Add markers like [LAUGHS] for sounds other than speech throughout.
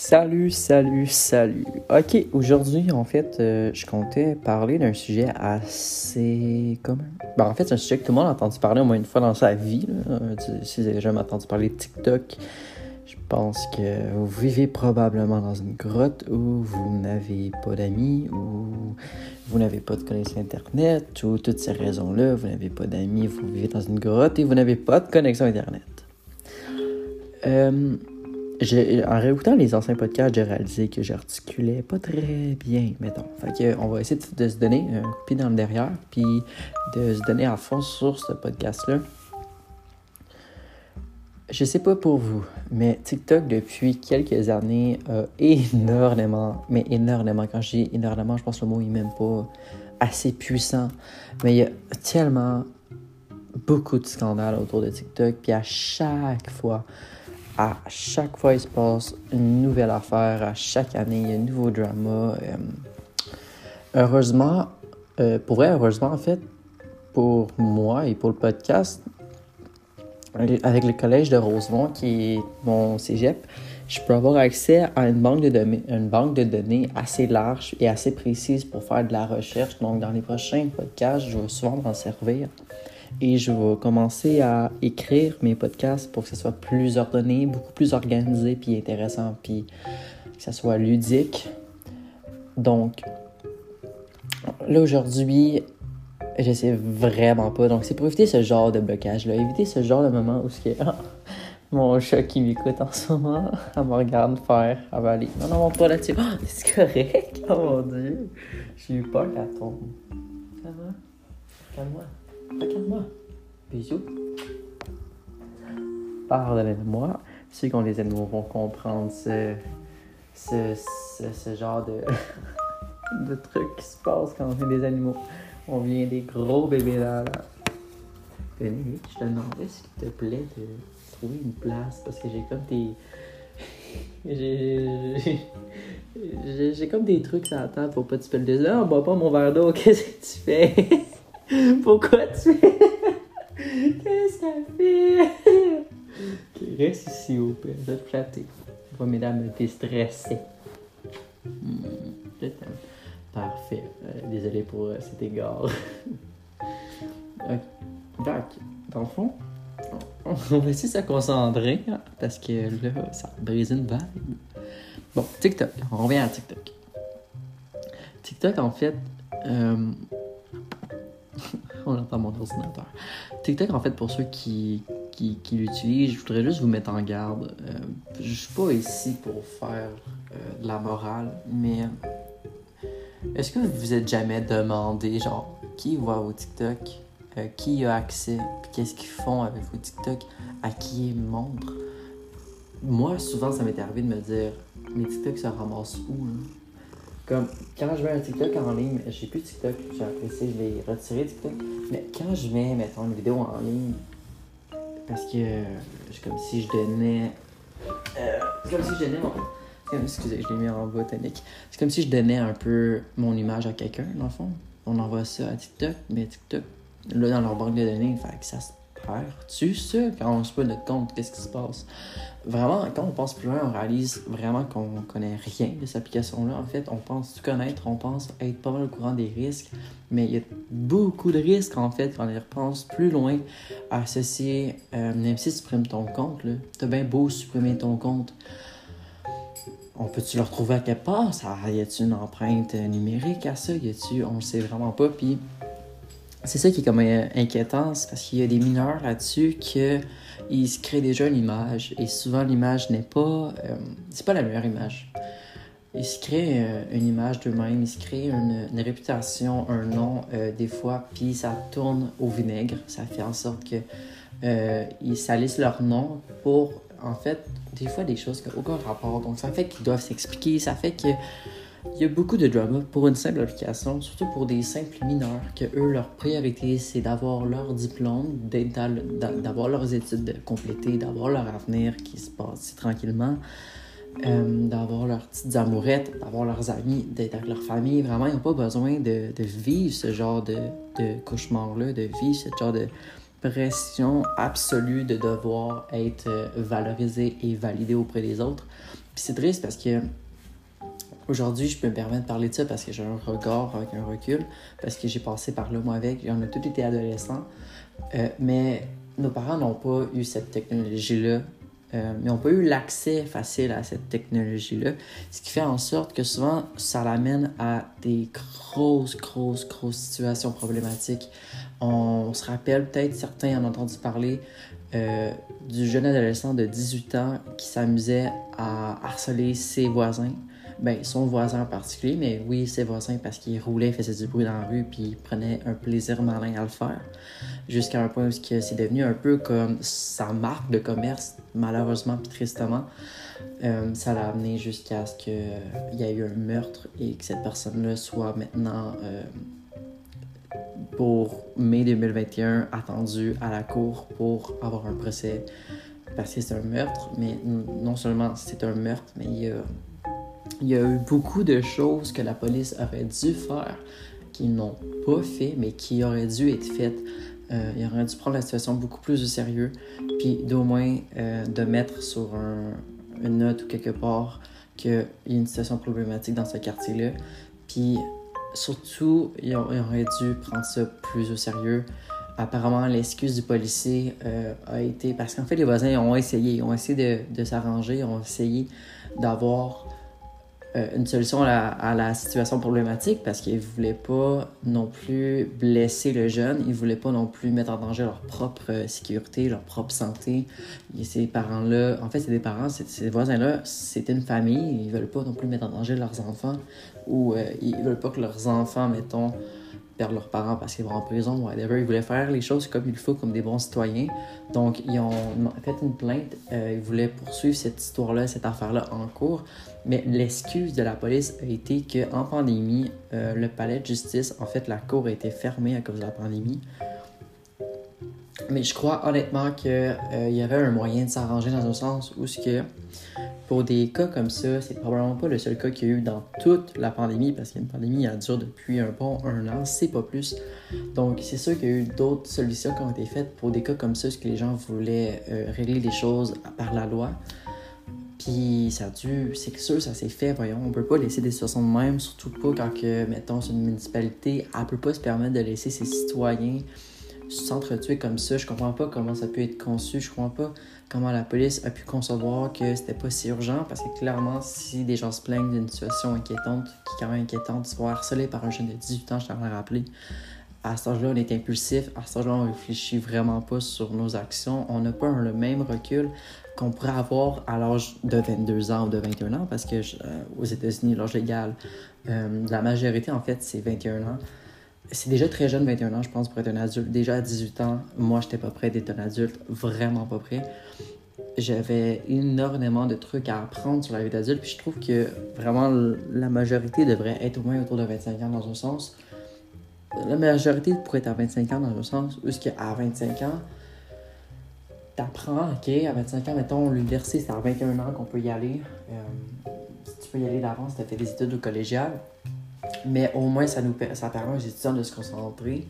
Salut, salut, salut. Ok, aujourd'hui, en fait, euh, je comptais parler d'un sujet assez commun. Ben, en fait, c'est un sujet que tout le monde a entendu parler au moins une fois dans sa vie. Euh, Si vous avez jamais entendu parler de TikTok, je pense que vous vivez probablement dans une grotte où vous n'avez pas d'amis, où vous n'avez pas de connexion Internet, ou toutes ces raisons-là, vous n'avez pas d'amis, vous vivez dans une grotte et vous n'avez pas de connexion Internet. Euh, en réécoutant les anciens podcasts, j'ai réalisé que j'articulais pas très bien, mettons. Fait que, on va essayer de, se donner un coup de pied dans le derrière, puis de se donner à fond sur ce podcast-là. Je sais pas pour vous, mais TikTok depuis quelques années a énormément, mais énormément, quand je dis énormément, je pense que le mot est même pas assez puissant, mais il y a tellement beaucoup de scandales autour de TikTok, puis à chaque fois, à chaque fois, il se passe une nouvelle affaire. À chaque année, il y a un nouveau drama. Euh, heureusement, euh, pour heureusement, en fait, pour moi et pour le podcast, avec le collège de Rosemont, qui est mon cégep, je peux avoir accès à une banque de, données, une banque de données assez large et assez précise pour faire de la recherche. Donc, dans les prochains podcasts, je vais souvent m'en servir. Et je vais commencer à écrire mes podcasts pour que ce soit plus ordonné, beaucoup plus organisé, puis intéressant, puis que ça soit ludique. Donc, là aujourd'hui, je sais vraiment pas. Donc, c'est pour éviter ce genre de blocage-là, éviter ce genre de moment où ce qui est mon chat qui m'écoute en ce moment, [LAUGHS] elle me regarde faire, aller. Non, non, monte pas là-dessus. Oh, c'est correct, [LAUGHS] oh mon dieu. J'ai eu peur qu'elle tombe. Va? Calme-moi. Regarde-moi. Bisous. Pardonnez-moi. Ceux qui ont des animaux vont comprendre ce, ce, ce, genre de, [LAUGHS] de truc qui se passe quand on est des animaux. On vient des gros bébés là. là. Véronique, je te demandais s'il te plaît de trouver une place parce que j'ai comme des. [LAUGHS] J'ai- comme des trucs à la table pour pas que tu peux le dire. Non, bois pas mon verre d'eau, [LAUGHS] qu'est-ce que tu fais? [LAUGHS] Pourquoi tu fais? [LAUGHS] Qu'est-ce qu'elle fait? Ok, reste ici au pire, je te flatter. Va, mesdames, t'es stressée. Hmm, je t'aime. Parfait. Euh, désolé pour euh, cet égard. [LAUGHS] Ok. Donc, dans le fond, on va essayer de se concentrer parce que là, ça brise une vague. Bon, TikTok. On revient à TikTok. TikTok, en fait, euh, [LAUGHS] on entend mon ordinateur. TikTok, en fait, pour ceux qui, qui, l'utilisent, je voudrais juste vous mettre en garde. Euh, je suis pas ici pour faire euh, de la morale, mais euh, est-ce que vous vous êtes jamais demandé, genre, qui voit vos TikTok, euh, qui a accès, qu'est-ce qu'ils font avec vos TikTok, à qui ils montrent? Moi, souvent, ça m'est arrivé de me dire, mes TikTok se ramassent où, là? Comme, quand je mets un TikTok en ligne, j'ai plus TikTok, j'ai apprécié, je l'ai retiré TikTok. Mais quand je mets, mettons, une vidéo en ligne, parce que euh, c'est comme si je donnais. euh, c'est comme si je donnais mon. Excusez, je l'ai mis en botanique. C'est comme si je donnais un peu mon image à quelqu'un, dans le fond. On envoie ça à TikTok, mais TikTok, là, dans leur banque de données, fait que ça se Tu sais, quand on se notre compte, qu'est-ce qui se passe? Vraiment, quand on pense plus loin, on réalise vraiment qu'on connaît rien de cette application-là. En fait, on pense tout connaître, on pense être pas mal au courant des risques, mais il y a beaucoup de risques, en fait, quand on y repense plus loin, à associer, euh, même si tu supprimes ton compte, t'as bien beau supprimer ton compte, on peut-tu le retrouver à quelque part? Ça, y a-tu une empreinte euh, numérique à ça? Y a-tu, on le sait vraiment pas, puis c'est ça qui est comme euh, inquiétant, c'est parce qu'il y a des mineurs là-dessus que ils se créent déjà une image et souvent l'image n'est pas euh, c'est pas la meilleure image. Ils se créent euh, une image d'eux-mêmes, ils se créent une, réputation, un nom des fois, puis ça tourne au vinaigre. Ça fait en sorte que ils salissent leur nom pour en fait des fois des choses qui n'ont aucun rapport. Donc ça fait qu'ils doivent s'expliquer, ça fait que il y a beaucoup de drama pour une simple application, surtout pour des simples mineurs, que eux, leur priorité, c'est d'avoir leur diplôme, d'avoir leurs études complétées, d'avoir leur avenir qui se passe tranquillement, euh, d'avoir leurs petites amourettes, d'avoir leurs amis, d'être avec leur famille. Vraiment, ils n'ont pas besoin de, vivre ce genre de, cauchemar-là, de vivre ce genre de pression absolue de devoir être euh, valorisé et validé auprès des autres. Puis c'est triste parce que aujourd'hui, je peux me permettre de parler de ça parce que j'ai un regard avec un recul, parce que j'ai passé par là moi avec. On a tous été adolescents. Euh, mais nos parents n'ont pas eu cette technologie-là. Euh, ils n'ont pas eu l'accès facile à cette technologie-là, ce qui fait en sorte que souvent ça l'amène à des grosses, grosses, grosses situations problématiques. On se rappelle, peut-être certains en ont entendu parler, euh, du jeune adolescent de 18 ans qui s'amusait à harceler ses voisins. Ben, son voisin en particulier, mais oui, ses voisins parce qu'il roulait, faisait du bruit dans la rue, puis il prenait un plaisir malin à le faire. Jusqu'à un point où c'est devenu un peu comme sa marque de commerce, malheureusement puis tristement. Euh, ça l'a amené jusqu'à ce qu'il y ait eu un meurtre et que cette personne-là soit maintenant euh, pour mai 2021 attendu à la cour pour avoir un procès parce que c'est un meurtre, mais non seulement c'est un meurtre, mais il y, a, il y a eu beaucoup de choses que la police aurait dû faire qu'ils n'ont pas fait, mais qui auraient dû être faites. Euh, il aurait dû prendre la situation beaucoup plus au sérieux, puis d'au moins euh, de mettre sur un, une note ou quelque part qu'il y a une situation problématique dans ce quartier-là, puis surtout, il aurait dû prendre ça plus au sérieux. Apparemment, l'excuse du policier euh, a été. Parce qu'en fait, les voisins ont essayé. ont essayé de, de s'arranger, ont essayé d'avoir une solution à la, situation problématique parce qu'ils ne voulaient pas non plus blesser le jeune, ils ne voulaient pas non plus mettre en danger leur propre sécurité, leur propre santé. Ces parents-là, en fait, c'est des parents, ces voisins-là, c'était une famille, ils ne veulent pas non plus mettre en danger leurs enfants ou euh, ils ne veulent pas que leurs enfants, mettons, perdre leurs parents parce qu'ils vont en prison, whatever. Ils voulaient faire les choses comme il faut, comme des bons citoyens. Donc, ils ont fait une plainte. Euh, ils voulaient poursuivre cette histoire-là, cette affaire-là en cours. Mais l'excuse de la police a été qu'en pandémie, euh, le palais de justice, en fait, la cour a été fermée à cause de la pandémie. Mais je crois honnêtement qu'il euh, y avait un moyen de s'arranger dans un sens où ce que pour des cas comme ça, c'est probablement pas le seul cas qu'il y a eu dans toute la pandémie, parce qu'une pandémie, elle dure depuis un bon un an, c'est pas plus. Donc, c'est sûr qu'il y a eu d'autres solutions qui ont été faites pour des cas comme ça, parce que les gens voulaient euh, régler les choses par la loi. Puis ça a dû, c'est sûr, ça s'est fait, voyons. On peut pas laisser des situations de même, surtout pas quand, que, mettons, c'est une municipalité, elle peut pas se permettre de laisser ses citoyens s'entretuer comme ça. Je comprends pas comment ça peut être conçu. Je comprends pas comment la police a pu concevoir que c'était pas si urgent parce que clairement, si des gens se plaignent d'une situation inquiétante, qui est quand même inquiétante, se voir harcelé par un jeune de 18 ans, je t'en ai rappelé. À cet âge-là, on est impulsif. À cet âge-là, on réfléchit vraiment pas sur nos actions. On n'a pas le même recul qu'on pourrait avoir à l'âge de 22 ans ou de 21 ans, parce que euh, aux États-Unis, l'âge légal, euh, la majorité, en fait, c'est 21 ans. C'est déjà très jeune, 21 ans, je pense, pour être un adulte. Déjà à 18 ans, moi, j'étais pas prêt d'être un adulte, vraiment pas prêt. J'avais énormément de trucs à apprendre sur la vie d'adulte, puis je trouve que vraiment la majorité devrait être au moins autour de 25 ans dans un sens. La majorité pourrait être à 25 ans dans un sens, où ce qu'à 25 ans, t'apprends, ok, à 25 ans, mettons, l'université, c'est à 21 ans qu'on peut y aller. Euh, tu peux y aller d'avance, tu as fait des études au collégial. Mais au moins, ça, nous, ça permet aux étudiants de se concentrer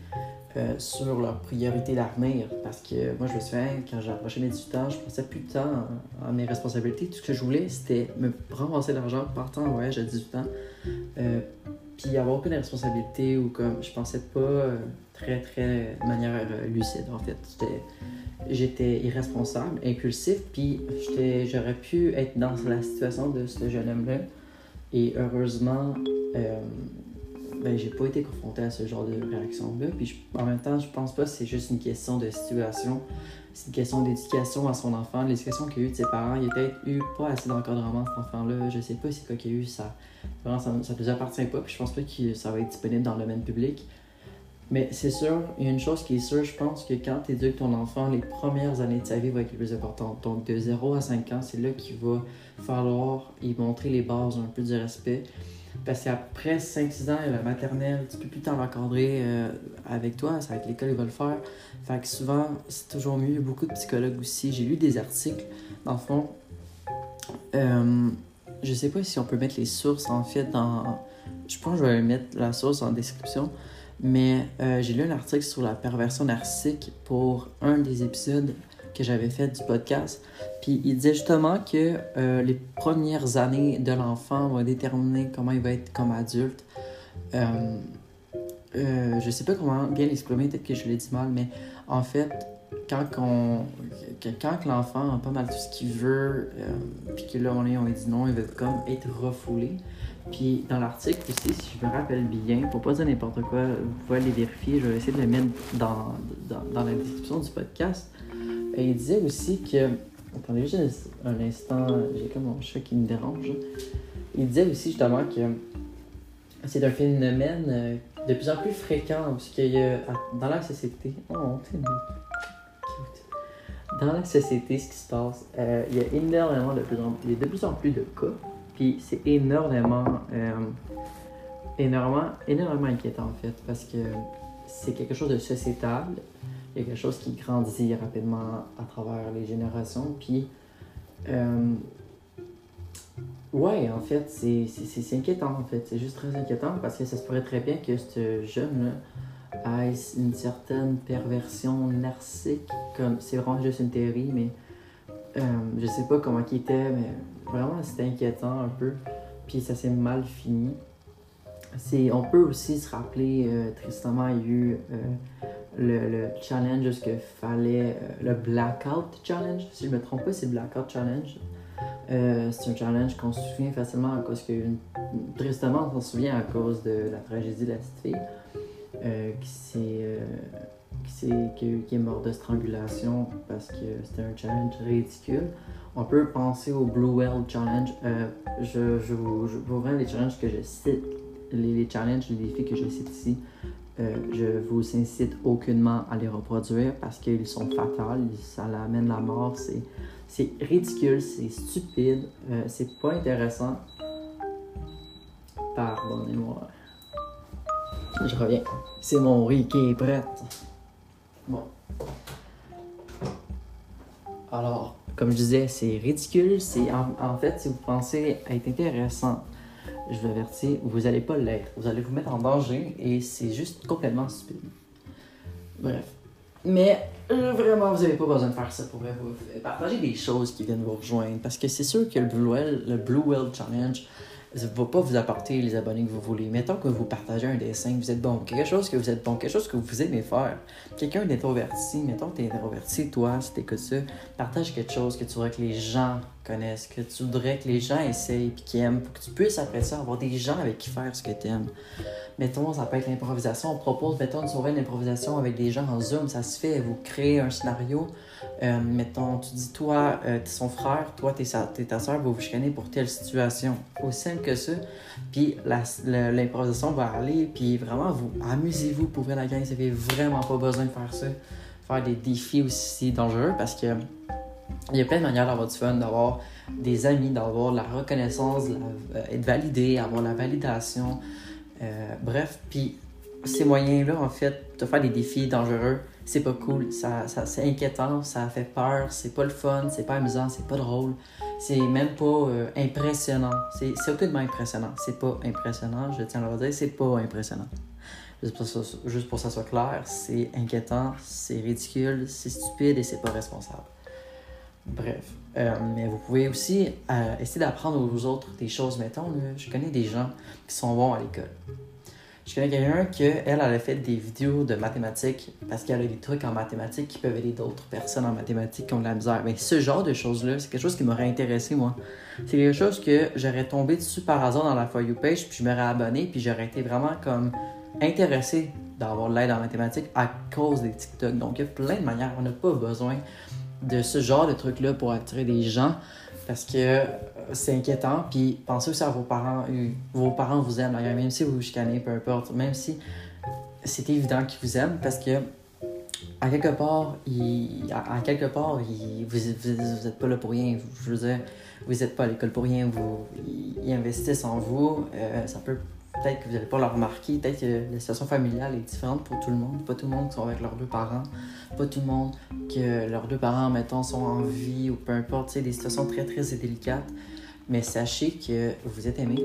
euh, sur leurs priorités d'avenir. Parce que moi, je me souviens, quand j'ai approché mes 18 ans, je passais plus de temps à, mes responsabilités. Tout ce que je voulais, c'était me ramasser l'argent, partir en voyage à 18 ans, euh, puis avoir aucune responsabilité ou comme je pensais pas très, très de manière lucide, en fait j'étais irresponsable, impulsif, puis j'aurais pu être dans la situation de ce jeune homme-là. Et heureusement, euh, ben, j'ai pas été confronté à ce genre de réaction-là. Puis en même temps, je pense pas que c'est juste une question de situation. C'est une question d'éducation à son enfant, l'éducation qu'il a eu de ses parents. Il a peut-être eu pas assez d'encadrement, cet enfant-là. Je sais pas si quoi qu'il a eu, ça, vraiment, ça, ça nous appartient pas. Puis je pense pas que ça va être disponible dans le domaine public. Mais c'est sûr, il y a une chose qui est sûre, je pense que quand tu éduques ton enfant, les premières années de sa vie vont être les plus importantes. Donc de 0 à 5 ans, c'est là qu'il va falloir y montrer les bases un peu du respect. Parce qu'après 5-6 ans, la maternelle, tu peux plus t'en encadrer euh, avec toi, c'est avec l'école, ils vont le faire. Fait que souvent, c'est toujours mieux. Beaucoup de psychologues aussi. J'ai lu des articles, dans le fond. Euh, je sais pas si on peut mettre les sources en fait dans. Je pense que je vais mettre la source en description. Mais euh, j'ai lu un article sur la perversion narcissique pour un des épisodes que j'avais fait du podcast. Puis il disait justement que euh, les premières années de l'enfant vont déterminer comment il va être comme adulte. Euh, je sais pas comment bien l'exprimer, peut-être que je l'ai dit mal, mais en fait, quand, on, quand l'enfant a pas mal tout ce qu'il veut, puis que là on, on lui dit non, il veut comme être refoulé. Puis dans l'article aussi, si je me rappelle bien, pour pas dire n'importe quoi, vous pouvez aller vérifier, je vais essayer de le mettre dans, dans, dans la description du podcast. Et il disait aussi que. Attendez juste un instant, j'ai comme mon chat qui me dérange. Il disait aussi justement que c'est un phénomène euh, de plus en plus fréquent parce qu'il y a dans la société. Oh, Dans la société, ce qui se passe, euh, il y a énormément de plus en plus, de plus en plus de cas. Puis c'est énormément, euh, énormément, énormément inquiétant en fait parce que c'est quelque chose de sociétal. Il y a quelque chose qui grandit rapidement à travers les générations. Puis Ouais, en fait, c'est inquiétant, en fait. C'est juste très inquiétant parce que ça se pourrait très bien que ce jeune-là ait une certaine perversion narcissique. Comme, c'est vraiment juste une théorie, mais euh, je sais pas comment il était, mais vraiment, c'était inquiétant un peu. Puis ça s'est mal fini. On peut aussi se rappeler, euh, tristement, il y a eu euh, le, le, challenge, ce que fallait, le Blackout Challenge, si je me trompe pas, c'est Blackout Challenge. C'est un challenge qu'on se souvient facilement à cause que, tristement, on s'en souvient à cause de la tragédie de la petite fille euh, qui, est, qui, est morte de strangulation parce que c'était un challenge ridicule. On peut penser au Blue Whale Challenge. je, je, vous, je les challenges que je cite, les, les challenges, les défis que je cite ici. je vous incite aucunement à les reproduire parce qu'ils sont fatals, ça amène la mort, c'est c'est ridicule, c'est stupide, euh, c'est pas intéressant. Pardonnez-moi. Je reviens. C'est mon riz qui est prêt. Alors, comme je disais, c'est ridicule. C'est en, fait, si vous pensez être intéressant, je vous avertis, vous n'allez pas l'être. Vous allez vous mettre en danger et c'est juste complètement stupide. Bref. Mais euh, vraiment, vous n'avez pas besoin de faire ça pour vous partager des choses qui viennent vous rejoindre. Parce que c'est sûr que le Blue Whale, le Blue Whale Challenge ne va pas vous apporter les abonnés que vous voulez. Mettons que vous partagez un dessin, vous êtes bon, quelque chose que vous êtes bon, quelque chose que vous aimez faire. Quelqu'un d'introverti, mettons que tu es introverti, toi, si t'écoutes ça, partage quelque chose que tu voudrais que les gens connaissent, que tu voudrais que les gens essayent et qu'ils aiment, pour que tu puisses après ça avoir des gens avec qui faire ce que tu aimes. Mettons, ça peut être l'improvisation. On propose, mettons, une soirée d'improvisation avec des gens en Zoom. Ça se fait. Vous créez un scénario. Euh, mettons, tu dis, toi, euh, t'es son frère, toi, t'es, es ta soeur, vous vous chicaner pour telle situation. Aussi simple que ça. Puis l'improvisation va aller. Puis vraiment, vous amusez-vous pour la gang. Vous n'avez vraiment pas besoin de faire ça. Faire des défis aussi dangereux parce que il y a plein de manières d'avoir du fun, d'avoir des amis, d'avoir la reconnaissance, euh, être validé, avoir la validation. Euh, bref, puis ces moyens-là, en fait, de faire des défis dangereux, c'est pas cool, ça, ça c'est inquiétant, ça fait peur, c'est pas le fun, c'est pas amusant, c'est pas drôle, c'est même pas euh, impressionnant. C'est, c'est aucunement impressionnant, c'est pas impressionnant, je tiens à le dire, c'est pas impressionnant. Juste pour, ça, juste pour que ça soit clair, c'est inquiétant, c'est ridicule, c'est stupide et c'est pas responsable. Bref. Euh, mais vous pouvez aussi euh, essayer d'apprendre aux autres des choses. Mettons, je connais des gens qui sont bons à l'école. Je connais quelqu'un qui, elle, elle a fait des vidéos de mathématiques parce qu'elle a des trucs en mathématiques qui peuvent aider d'autres personnes en mathématiques qui ont de la misère. Mais ce genre de choses-là, c'est quelque chose qui m'aurait intéressé, moi. C'est quelque chose que j'aurais tombé dessus par hasard dans la For You page, puis je m'aurais abonné, puis j'aurais été vraiment comme intéressé d'avoir de l'aide en mathématiques à cause des TikTok. Donc, il y a plein de manières. On n'a pas besoin de ce genre de trucs-là pour attirer des gens parce que euh, c'est inquiétant. Puis pensez aussi à vos parents. Euh, vos parents vous aiment, même si vous vous chicanez, peu importe, même si c'est évident qu'ils vous aiment parce que à quelque part, à, quelque part vous, vous, êtes pas là pour rien. Je veux dire, vous n'êtes pas à l'école pour rien. Vous, ils, investissent en vous. Euh, ça peut peut-être que vous n'allez pas le remarquer, peut-être que la situation familiale est différente pour tout le monde. Pas tout le monde qui sont avec leurs deux parents, pas tout le monde que leurs deux parents, mettons, sont en vie ou peu importe, des situations très très délicates. Mais sachez que vous êtes aimé,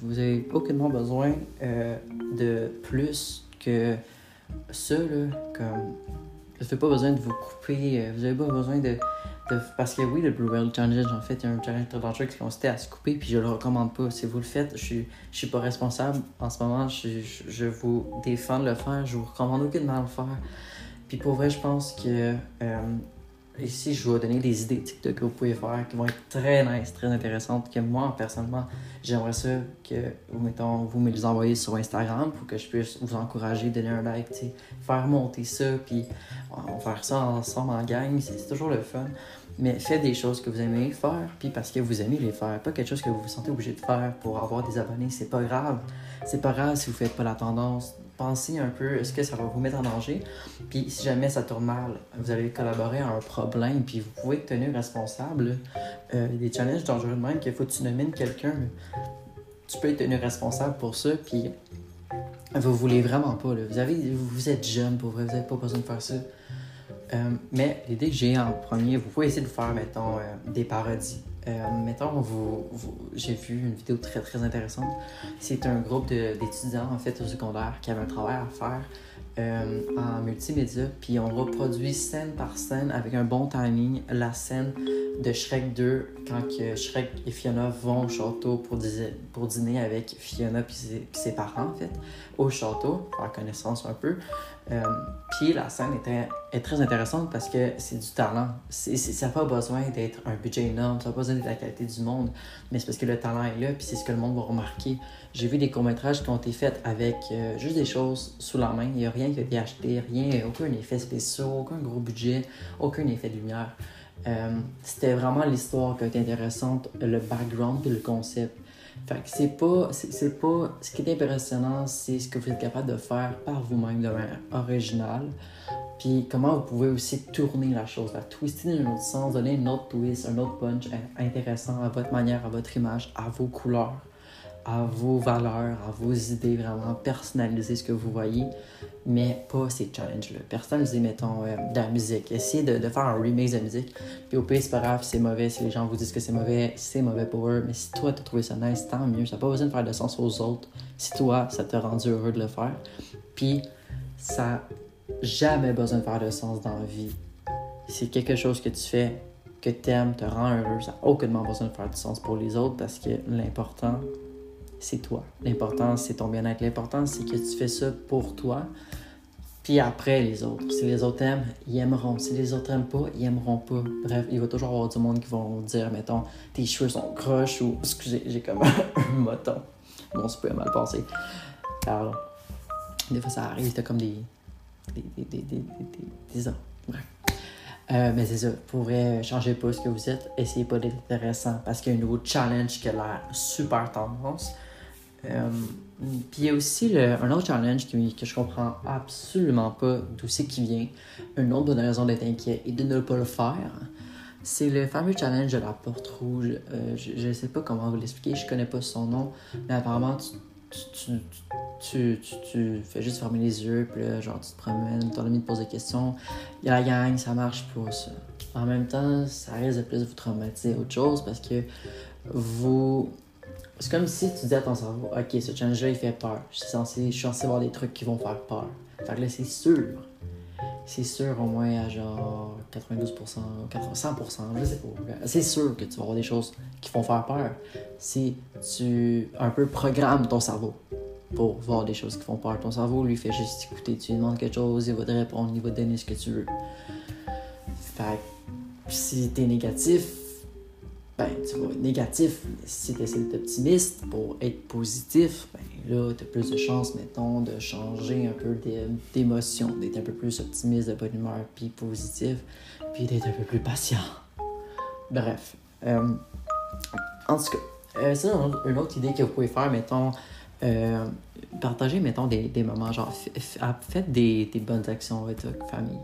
vous n'avez aucunement besoin euh, de plus que ça, là, comme n'avez pas besoin de vous couper, euh, vous n'avez pas besoin de, Parce que oui, le Blue Whale Challenge, en fait, il y a un challenge très dangereux qui consistait à se couper, puis je le recommande pas. Si vous le faites, je suis, suis pas responsable en ce moment, je, vous défends de le faire, je vous recommande aucunement de le faire. Puis pour vrai, je pense que euh, ici, je vais vous donner des idées TikTok que vous pouvez faire qui vont être très nice, très intéressantes, que moi, personnellement, j'aimerais ça que vous, mettons, vous me les envoyez sur Instagram pour que je puisse vous encourager, donner un like, faire monter ça, puis on va faire ça ensemble en gang, c'est toujours le fun. Mais faites des choses que vous aimez faire, puis parce que vous aimez les faire, pas quelque chose que vous vous sentez obligé de faire pour avoir des abonnés, c'est pas grave. C'est pas grave si vous faites pas la tendance. Pensez un peu, est-ce que ça va vous mettre en danger? Puis si jamais ça tourne mal, vous allez collaborer à un problème, puis vous pouvez être tenu responsable. Euh, des challenges dangereux de même, qu'il faut que tu nomines quelqu'un, tu peux être tenu responsable pour ça, puis vous voulez vraiment pas. Vous, avez, vous êtes jeune pour vrai, vous n'avez pas besoin de faire ça. Euh, mais l'idée que j'ai en premier, vous pouvez essayer de faire, mettons, euh, des parodies. Euh, mettons, vous, j'ai vu une vidéo très très intéressante. C'est un groupe d'étudiants en fait au secondaire qui avaient un travail à faire en multimédia, puis on reproduit scène par scène avec un bon timing la scène de Shrek 2 quand Shrek et Fiona vont au château pour, dîner- pour avec Fiona puis ses, parents en fait au château, faire connaissance un peu. Euh, puis la scène était, est très intéressante parce que c'est du talent. C'est- ça n'a pas besoin d'être un budget énorme, ça n'a pas besoin d'être la qualité du monde, mais c'est parce que le talent est là, puis c'est ce que le monde va remarquer. J'ai vu des courts-métrages qui ont été faits avec euh, juste des choses sous la main. Il n'y a rien qui a été acheté, rien, aucun effet spécial, aucun gros budget, aucun effet de lumière. Euh, c'était vraiment l'histoire qui a été intéressante, le background et le concept. Fait que c'est pas, c'est, pas, ce qui est impressionnant, c'est ce que vous êtes capable de faire par vous-même de manière originale. Puis comment vous pouvez aussi tourner la chose, la twister dans un autre sens, donner un autre twist, un autre punch in- intéressant à votre manière, à votre image, à vos couleurs, à vos valeurs, à vos idées, vraiment personnaliser ce que vous voyez, mais pas ces challenges-là. Personnaliser, mettons, euh, de la musique. Essayez de, faire un remix de musique. Puis au pire, c'est pas grave, c'est mauvais, si les gens vous disent que c'est mauvais, c'est mauvais pour eux. Mais si toi, t'as trouvé ça nice, tant mieux. Ça n'a pas besoin de faire de sens aux autres. Si toi, ça t'a rendu heureux de le faire. Puis, ça n'a jamais besoin de faire de sens dans la vie. C'est quelque chose que tu fais, que t'aimes, te rend heureux. Ça n'a aucunement besoin de faire du sens pour les autres parce que l'important, c'est toi. L'important, c'est ton bien-être. L'important, c'est que tu fais ça pour toi. Puis après, les autres. Si les autres aiment, ils aimeront. Si les autres aiment pas, ils aimeront pas. Bref, il va toujours y avoir du monde qui vont dire, mettons, tes cheveux sont croches ou. Excusez, j'ai comme un [LAUGHS] moton. Mon souper a mal passé. Pardon. Des fois, ça arrive, t'as comme des. des. des. des. des. des. Euh, mais c'est ça, pour vrai, changez pas ce que vous êtes, essayez pas d'être intéressant parce qu'il y a un nouveau challenge qui a l'air super tendance. Euh, puis il y a aussi un autre challenge que je comprends absolument pas d'où c'est qui vient. Une autre bonne raison d'être inquiet et de ne pas le faire. C'est le fameux challenge de la porte rouge. Euh, je ne sais pas comment vous l'expliquer, je connais pas son nom, mais apparemment tu, tu, tu, tu, fais juste fermer les yeux, puis là, genre tu te promènes, ton ami te pose des questions. Il y a la gang, ça marche pas ça. En même temps, ça risque de plus vous traumatiser autre chose parce que vous. C'est comme si tu disais à ton cerveau, ok, ce challenge-là il fait peur. Je suis censé, je suis censé voir des trucs qui vont faire peur. Fait que là, c'est sûr. C'est sûr au moins à genre 92%, 80, 100%, je sais pas. C'est sûr que tu vas avoir des choses qui vont faire peur. Si tu un peu programmes ton cerveau pour voir des choses qui font peur. Ton cerveau lui fait juste écouter. Tu lui demandes quelque chose, il va te répondre, il va te donner ce que tu veux. Fait que si t'es négatif, ben tu vas négatif. Si tu essaies d'être optimiste pour être positif, ben là, t'as plus de chances, mettons, de changer un peu d'é- d'émotion, d'être un peu plus optimiste, de bonne humeur, puis positif, puis d'être un peu plus patient. Bref. Euh, en tout cas, euh, c'est une autre- idée que vous pouvez faire, mettons, euh, partager, mettons, des, moments, genre, ah, faites des, des bonnes actions avec votre famille.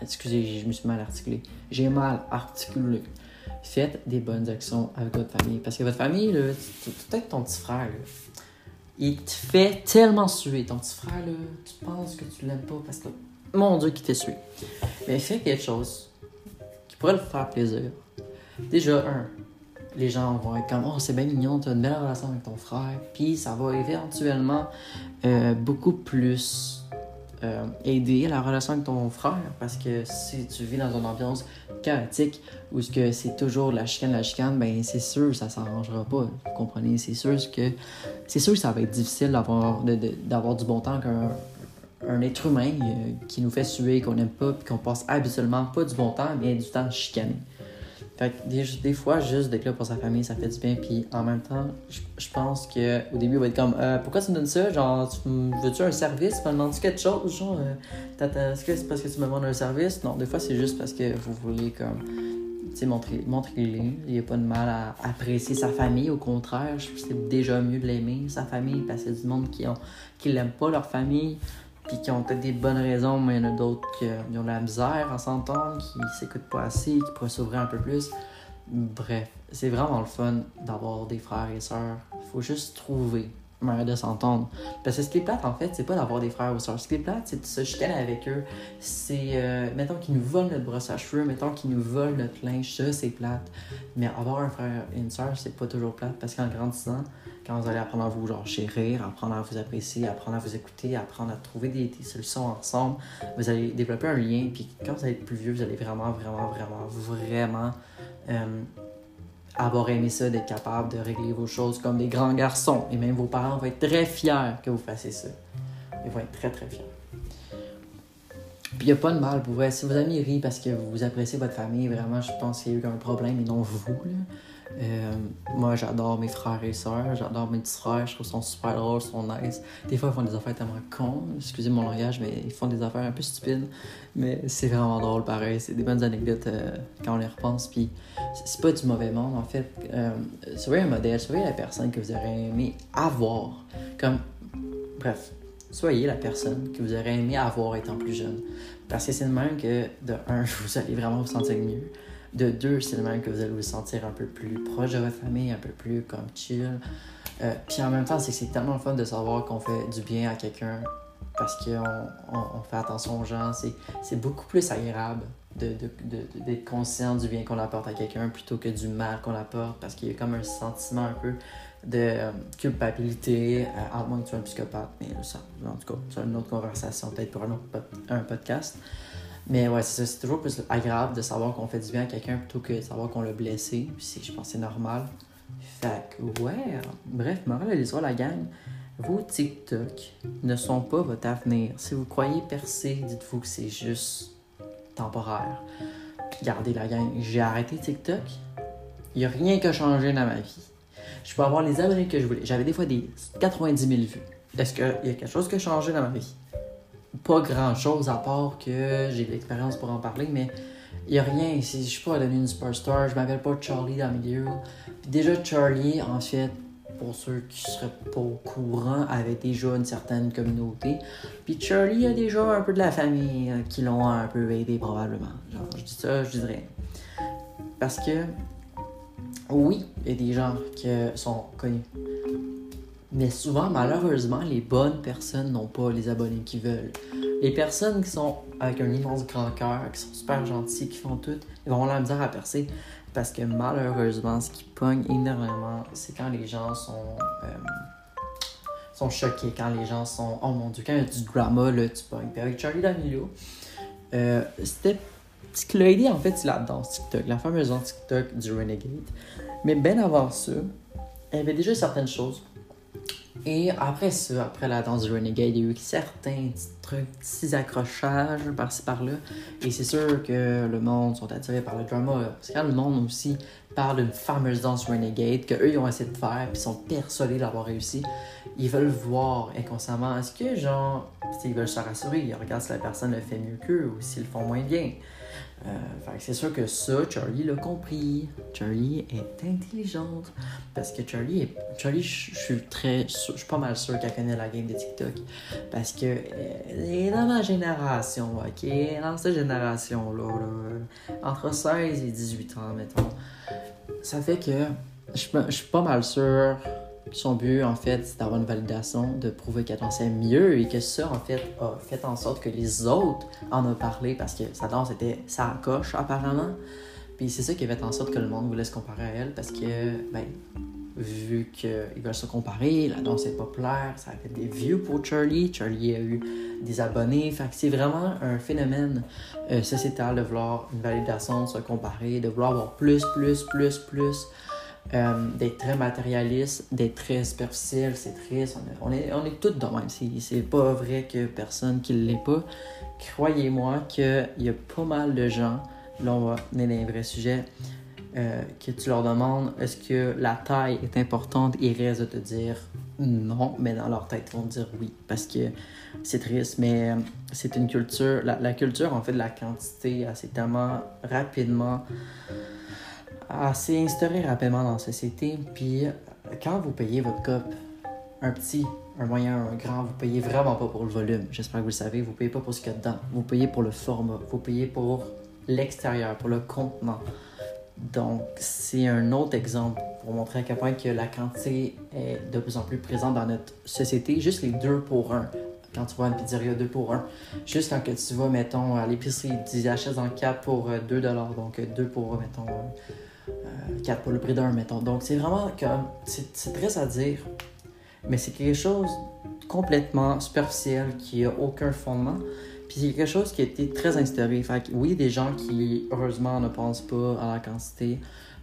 Excusez, je me suis mal articulé. J'ai mal articulé. Faites des bonnes actions avec votre famille. Parce que votre famille, peut-être ton petit frère, là, il te fait tellement suer. Ton petit frère, tu penses que tu l'aimes pas parce que, mon Dieu, qu'il te suit. Mais fais quelque chose qui pourrait le faire plaisir. Déjà, un, les gens vont être comme Oh, c'est bien mignon, tu as une belle relation avec ton frère. Puis ça va éventuellement euh, beaucoup plus euh, aider la relation avec ton frère parce que si tu vis dans une ambiance chaotique où ce que c'est toujours la chicane, la chicane, ben c'est sûr ça s'arrangera pas. Vous comprenez? C'est sûr que c'est sûr que ça va être difficile d'avoir d'avoir du bon temps qu'un un être humain euh, qui nous fait suer, qu'on n'aime pas, puis qu'on passe habituellement pas du bon temps, mais du temps chicané. Fait que des, fois, juste d'être là pour sa famille, ça fait du bien. Puis en même temps, je, pense qu'au début, il va être comme euh, Pourquoi tu me donnes ça? Genre, veux-tu un service? Tu me demandes quelque chose Genre, euh, est-ce que c'est parce que tu me demandes un service? Non, des fois, c'est juste parce que vous voulez, comme, tu montrer, montrer Il n'y a pas de mal à apprécier sa famille. Au contraire, c'est déjà mieux de l'aimer, sa famille, parce y a du monde qui ont qui l'aiment pas leur famille puis qui ont peut-être des bonnes raisons, mais il y en a d'autres qui ont de la misère à s'entendre, qui s'écoutent pas assez, qui pourraient s'ouvrir un peu plus. Bref, c'est vraiment le fun d'avoir des frères et sœurs. Faut juste trouver moyen de s'entendre. Parce que ce qui est plate, en fait, c'est pas d'avoir des frères ou sœurs. Ce qui est plate, c'est de se chicaner avec eux. C'est, euh, mettons qu'ils nous volent notre brosse à cheveux, mettons qu'ils nous volent notre linge, ça, c'est plate. Mais avoir un frère et une sœur, c'est pas toujours plate parce qu'en grandissant, quand vous allez apprendre à vous genre chérir, apprendre à vous apprécier, apprendre à vous écouter, apprendre à trouver des, solutions ensemble, vous allez développer un lien. Puis quand vous allez être plus vieux, vous allez vraiment, vraiment, vraiment, vraiment euh, avoir aimé ça, d'être capable de régler vos choses comme des grands garçons. Et même vos parents vont être très fiers que vous fassiez ça. Ils vont être très, très fiers. Puis il n'y a pas de mal pour vrai. Si vos amis rient parce que vous appréciez votre famille, vraiment, je pense qu'il y a eu un problème et non vous. Là. Euh, moi, j'adore mes frères et sœurs, j'adore mes petits frères, je trouve qu'ils sont super drôles, ils sont nice. Des fois, ils font des affaires tellement cons, excusez mon langage, mais ils font des affaires un peu stupides. Mais c'est vraiment drôle, pareil. C'est des bonnes anecdotes euh, quand on les repense. Puis c'est pas du mauvais monde, en fait. Euh, soyez un modèle, soyez la personne que vous aurez aimé avoir. Comme, bref, soyez la personne que vous aurez aimé avoir étant plus jeune. Parce que c'est le même que, de un, [LAUGHS] vous allez vraiment vous sentir mieux de deux, c'est le même que vous allez vous sentir un peu plus proche de votre famille, un peu plus comme chill. Euh, puis en même temps, c'est tellement fun de savoir qu'on fait du bien à quelqu'un parce qu'on on, fait attention aux gens. C'est beaucoup plus agréable d'être conscient du bien qu'on apporte à quelqu'un plutôt que du mal qu'on apporte parce qu'il y a comme un sentiment un peu de euh, culpabilité, à moins que tu sois un psychopathe. Mais ça, en tout cas, c'est une autre conversation, peut-être pour un autre un podcast. Mais ouais, c'est toujours plus agréable de savoir qu'on fait du bien à quelqu'un plutôt que de savoir qu'on l'a blessé. Puis je pense que c'est normal. Fait que ouais, bref, morale de l'histoire, la gang. Vos TikTok ne sont pas votre avenir. Si vous croyez percer, dites-vous que c'est juste temporaire. Regardez la gang, j'ai arrêté TikTok. Il n'y a rien qui a changé dans ma vie. Je peux avoir les abonnés que je voulais. J'avais des fois des 90 000 vues. Est-ce qu'il y a quelque chose qui a changé dans ma vie? Pas grand chose à part que j'ai de l'expérience pour en parler, mais il n'y a rien. Je suis pas devenu une superstar, je m'appelle pas Charlie dans milieu. Puis déjà, Charlie, en fait, pour ceux qui seraient pas au courant, avait déjà une certaine communauté. Puis Charlie a déjà un peu de la famille euh, qui l'ont un peu aidé probablement. Genre, je dis ça, je rien. Parce que, oui, il y a des gens qui sont connus. Mais souvent, malheureusement, les bonnes personnes n'ont pas les abonnés qu'ils veulent. Les personnes qui sont avec un immense grand cœur, qui sont super gentilles, qui font tout, ils vont avoir la misère à percer. Parce que malheureusement, ce qui pogne énormément, c'est quand les gens sont, euh, sont choqués, quand les gens sont Oh mon dieu, quand il y a du drama, là, tu pognes. Puis avec Charlie D'Amelio, euh, c'était. Ce qui l'a aidé, en fait, c'est la danse TikTok, la fameuse danse TikTok du Renegade. Mais bien avant ça, il y avait déjà certaines choses et après ça, après la danse du Renegade, il y a eu certains petits trucs, petits accrochages par-ci par-là. Et c'est sûr que le monde sont attirés par le drama. Parce que le monde aussi parle d'une fameuse danse Renegade, qu'eux ils ont essayé de faire, puis sont persuadés d'avoir réussi, ils veulent voir inconsciemment. Est-ce que, genre, ils veulent se rassurer, ils regardent si la personne le fait mieux qu'eux ou s'ils le font moins bien. Euh, c'est sûr que ça, Charlie l'a compris. Charlie est intelligente. Parce que Charlie, est, Charlie je suis très, je suis pas mal sûr qu'elle connaît la game de TikTok. Parce que elle est dans ma génération, ok? Dans cette génération-là, entre 16 et 18 ans, mettons. Ça fait que je suis pas mal sûr son but, en fait, c'est d'avoir une validation, de prouver qu'elle dansait mieux et que ça, en fait, a fait en sorte que les autres en ont parlé parce que sa danse était sa coche, apparemment. Puis c'est ça qui a fait en sorte que le monde voulait se comparer à elle parce que, ben, vu qu'ils veulent se comparer, la danse est populaire, ça a fait des vues pour Charlie. Charlie a eu des abonnés. Fait que c'est vraiment un phénomène euh, sociétal de vouloir une validation, se comparer, de vouloir avoir plus, plus, plus, plus. Euh, d'être très matérialiste, d'être très superficiel, c'est triste. On est, on est, tous de même. C'est pas vrai que personne qui l'est pas. Croyez-moi qu'il y a pas mal de gens, là on va venir dans un vrai sujet, euh, que tu leur demandes est-ce que la taille est importante, ils restent de te dire non, mais dans leur tête, ils vont dire oui, parce que c'est triste, mais c'est une culture, la, culture en fait de la quantité, assez tellement rapidement assez instauré rapidement dans la société. Puis quand vous payez votre cop, un petit, un moyen, un grand, vous payez vraiment pas pour le volume. J'espère que vous le savez. Vous payez pas pour ce qu'il y a dedans. Vous payez pour le format. Vous payez pour l'extérieur, pour le contenant. Donc, c'est un autre exemple pour montrer à quel point que la quantité est de plus en plus présente dans notre société. Juste les deux pour un. Quand tu vas à une pizzeria, deux pour un. Juste quand tu vas, mettons, à l'épicerie, tu achètes en 4 pour 2 euh, Donc, deux pour, mettons, 4 euh, pour le prix d'un, mettons. Donc, c'est vraiment comme. C'est triste à dire, mais c'est quelque chose complètement superficiel qui a aucun fondement. Puis c'est quelque chose qui a été très instauré. Fait que, oui, des gens qui, heureusement, ne pensent pas à la quantité,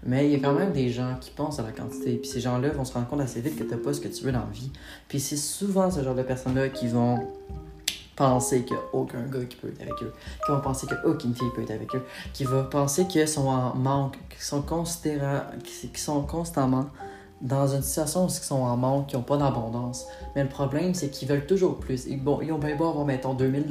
mais il y a quand même des gens qui pensent à la quantité. Puis ces gens-là vont se rendre compte assez vite que tu n'as pas ce que tu veux dans la vie. Puis c'est souvent ce genre de personnes-là qui vont penser qu'il n'y a aucun gars qui peut être avec eux, qui vont penser qu'aucune fille peut être avec eux, qui vont penser qu'ils sont en manque, qu'ils sont, qui sont constamment dans une situation où ils sont en manque, qui n'ont pas d'abondance. Mais le problème, c'est qu'ils veulent toujours plus. Ils, bon, ont bien beau avoir, mettons, 2000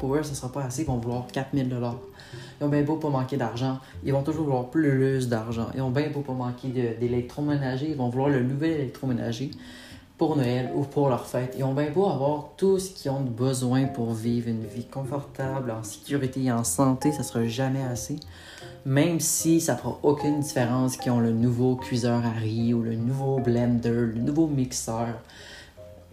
Pour eux, ce ne sera pas assez, ils vont vouloir 4000 Ils ont bien beau pas manquer d'argent, ils vont toujours vouloir plus d'argent. Ils ont bien beau pas manquer d'électroménager, ils vont vouloir le nouvel électroménager pour Noël ou pour leur fête. Ils ont bien beau avoir tout ce qu'ils ont besoin pour vivre une vie confortable, en sécurité et en santé, ça sera jamais assez. Même si ça fera aucune différence qu'ils ont le nouveau cuiseur à riz ou le nouveau blender, le nouveau mixeur.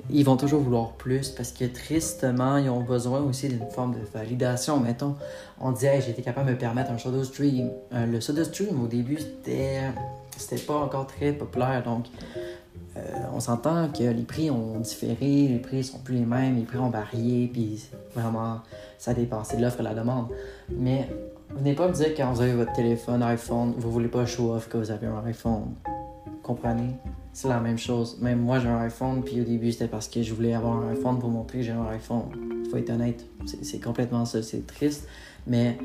Ils vont toujours vouloir plus parce que tristement, ils ont besoin aussi d'une forme de validation. Mettons, on dit, j'ai été capable de me permettre un Shadow Stream. Euh, le Shadow Stream, au début, c'était pas encore très populaire. Donc, euh, on s'entend que les prix ont différé, les prix sont plus les mêmes, les prix ont varié, puis vraiment, ça dépend, de l'offre et la demande. Mais venez pas me dire quand vous avez votre téléphone iPhone, vous voulez pas show off que vous avez un iPhone. Comprenez? C'est la même chose. Même moi, j'ai un iPhone, puis au début, c'était parce que je voulais avoir un iPhone pour montrer que j'ai un iPhone. Faut être honnête, c'est complètement ça. C'est triste, mais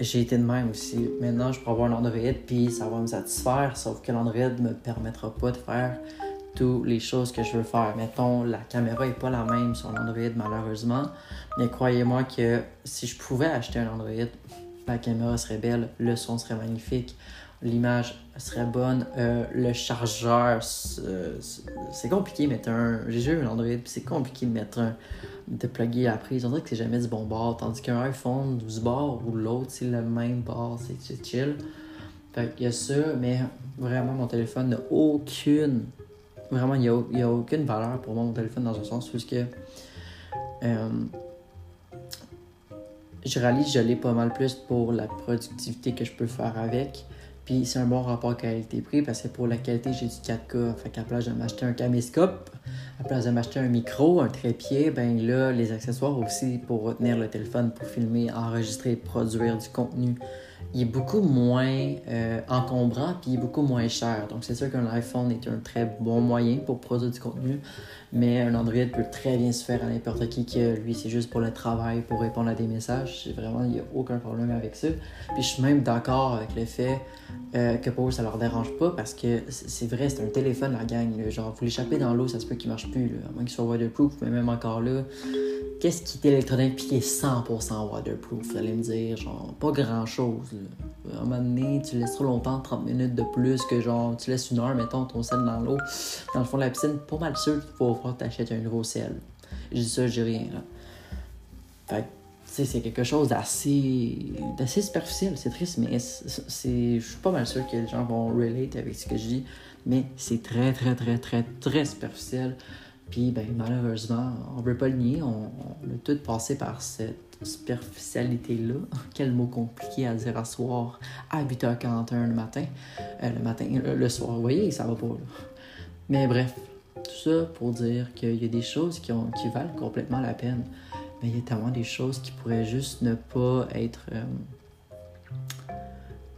j'ai été de même aussi. Maintenant, je peux avoir un Android, puis ça va me satisfaire, sauf que l'Android me permettra pas de faire toutes les choses que je veux faire. Mettons, la caméra est pas la même sur l'Android, malheureusement. Mais croyez-moi que si je pouvais acheter un Android, la caméra serait belle, le son serait magnifique, l'image serait bonne, euh, le chargeur, c'est compliqué de mettre un. J'ai eu un Android, puis c'est compliqué de mettre un. de plugger la prise. On dirait que c'est jamais du bon bord. Tandis qu'un iPhone, du bord ou l'autre, c'est le même bord, c'est chill. Fait qu'il y a ça, mais vraiment, mon téléphone n'a aucune Vraiment, il n'y a, a, aucune valeur pour moi, mon téléphone, dans un sens, puisque euh, je réalise je l'ai pas mal plus pour la productivité que je peux faire avec. Puis c'est un bon rapport qualité-prix parce que pour la qualité, j'ai du 4K. Fait qu'à place de m'acheter un caméscope, à place de m'acheter un micro, un trépied, ben là, les accessoires aussi pour retenir le téléphone, pour filmer, enregistrer, produire du contenu il est beaucoup moins euh, encombrant puis il est beaucoup moins cher. Donc c'est sûr qu'un iPhone est un très bon moyen pour produire du contenu, mais un Android peut très bien se faire à n'importe qui que lui c'est juste pour le travail, pour répondre à des messages. Vraiment, il n'y a aucun problème avec ça. Puis je suis même d'accord avec le fait euh, que pour eux ça leur dérange pas parce que c'est vrai, c'est un téléphone la gang. Genre, vous l'échappez dans l'eau, ça se peut qu'il marche plus, à moins qu'il soit waterproof, mais même encore là Qu'est-ce qui est électronique puis qui est 100% waterproof? Vous allez me dire, genre, pas grand-chose. À un moment donné, tu laisses trop longtemps, 30 minutes de plus que genre, tu laisses une heure, mettons, ton sel dans l'eau. Dans le fond de la piscine, pas mal sûr qu'il faut tu achètes un nouveau sel. Je dis ça, je dis rien. Fait que, c'est quelque chose d'assez, d'assez superficiel. C'est triste, mais c'est, je suis pas mal sûr que les gens vont relate avec ce que je dis. Mais c'est très, très, très, très, très superficiel. Puis, ben, malheureusement, on veut pas le nier, on, a tout passé par cette superficialité-là. [LAUGHS] Quel mot compliqué à dire à soir, à 8h41 le matin. Euh, le matin, le, soir, vous voyez, ça va pas, là. Mais bref, tout ça pour dire qu'il y a des choses qui, ont, qui valent complètement la peine. Mais il y a tellement des choses qui pourraient juste ne pas être euh,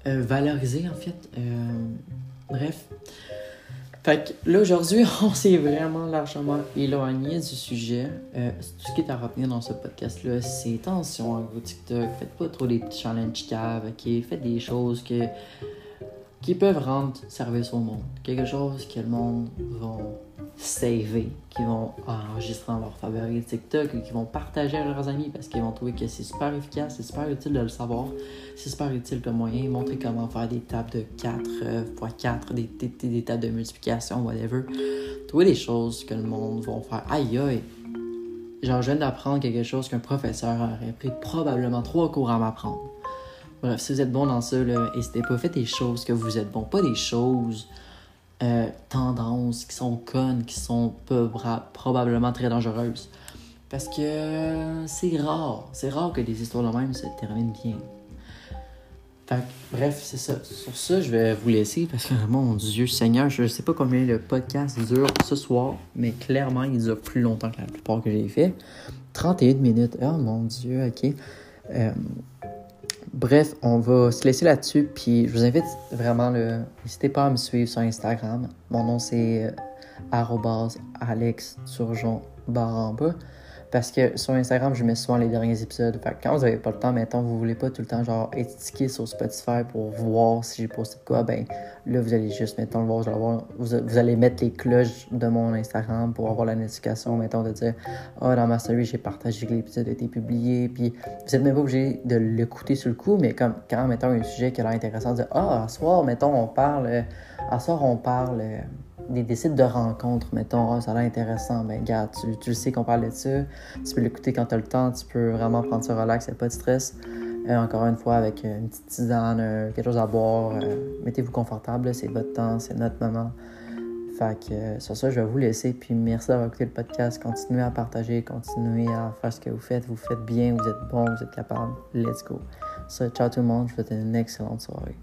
euh, valorisées, en fait. Euh, bref. Fait que là, aujourd'hui, [LAUGHS] on s'est vraiment largement éloigné du sujet. tout ce qui est à retenir dans ce podcast-là, c'est attention à vos TikTok. Faites pas trop des petits challenges caves, ok? Faites des choses que qui peuvent rendre service au monde. Quelque chose que le monde va saver, qui vont enregistrer dans leur favori TikTok qui vont partager à leurs amis parce qu'ils vont trouver que c'est super efficace, c'est super utile de le savoir, c'est super utile comme moyen, montrer comment faire des tables de 4 x euh, 4, des, des, tables de multiplication, whatever. Trouver des choses que le monde va faire. Aïe aïe! Genre, je viens d'apprendre quelque chose qu'un professeur aurait pris probablement trois cours à m'apprendre. Bref, si vous êtes bon dans ça, n'hésitez pas, faites des choses que vous êtes bon, pas des choses euh, tendances qui sont connes, qui sont probablement très dangereuses. Parce que c'est rare, c'est rare que des histoires de même se terminent bien. Fait bref, c'est ça. Sur ça, je vais vous laisser parce que, mon Dieu Seigneur, je sais pas combien le podcast dure ce soir, mais clairement, il dure plus longtemps que la plupart que j'ai fait. 31 minutes. Oh mon Dieu, ok. Euh, Bref, on va se laisser là-dessus. Puis je vous invite vraiment, n'hésitez pas à me suivre sur Instagram. Mon nom c'est euh, Alex Turgeon Baramba. Parce que sur Instagram, je mets souvent les derniers épisodes. Fait quand vous n'avez pas le temps, mettons, vous voulez pas tout le temps genre tické sur Spotify pour voir si j'ai posté quoi, ben là, vous allez juste, mettons, le voir. vous, allez mettre les cloches de mon Instagram pour avoir la notification, mettons, de dire Ah, oh, dans ma story, j'ai partagé que l'épisode a été publié. Puis vous n'êtes même pas obligé de l'écouter sur le coup, mais comme quand, mettons, un sujet qui a l'air intéressant, de dire Ah, à soir, mettons, on parle, à soir, on parle des, sites de rencontres, mettons, ah, ça a l'air intéressant, ben regarde, tu, tu sais qu'on parle de ça, tu peux l'écouter quand tu as le temps, tu peux vraiment prendre ça relax, il pas de stress. Euh, encore une fois, avec une petite tisane, euh, quelque chose à boire, euh, mettez-vous confortable, c'est votre temps, c'est notre moment. Fait que sur ça, je vais vous laisser, puis merci d'avoir écouté le podcast, continuez à partager, continuez à faire ce que vous faites, vous faites bien, vous êtes bon, vous êtes capable, let's go. Ça, ciao tout le monde, je vous souhaite une excellente soirée.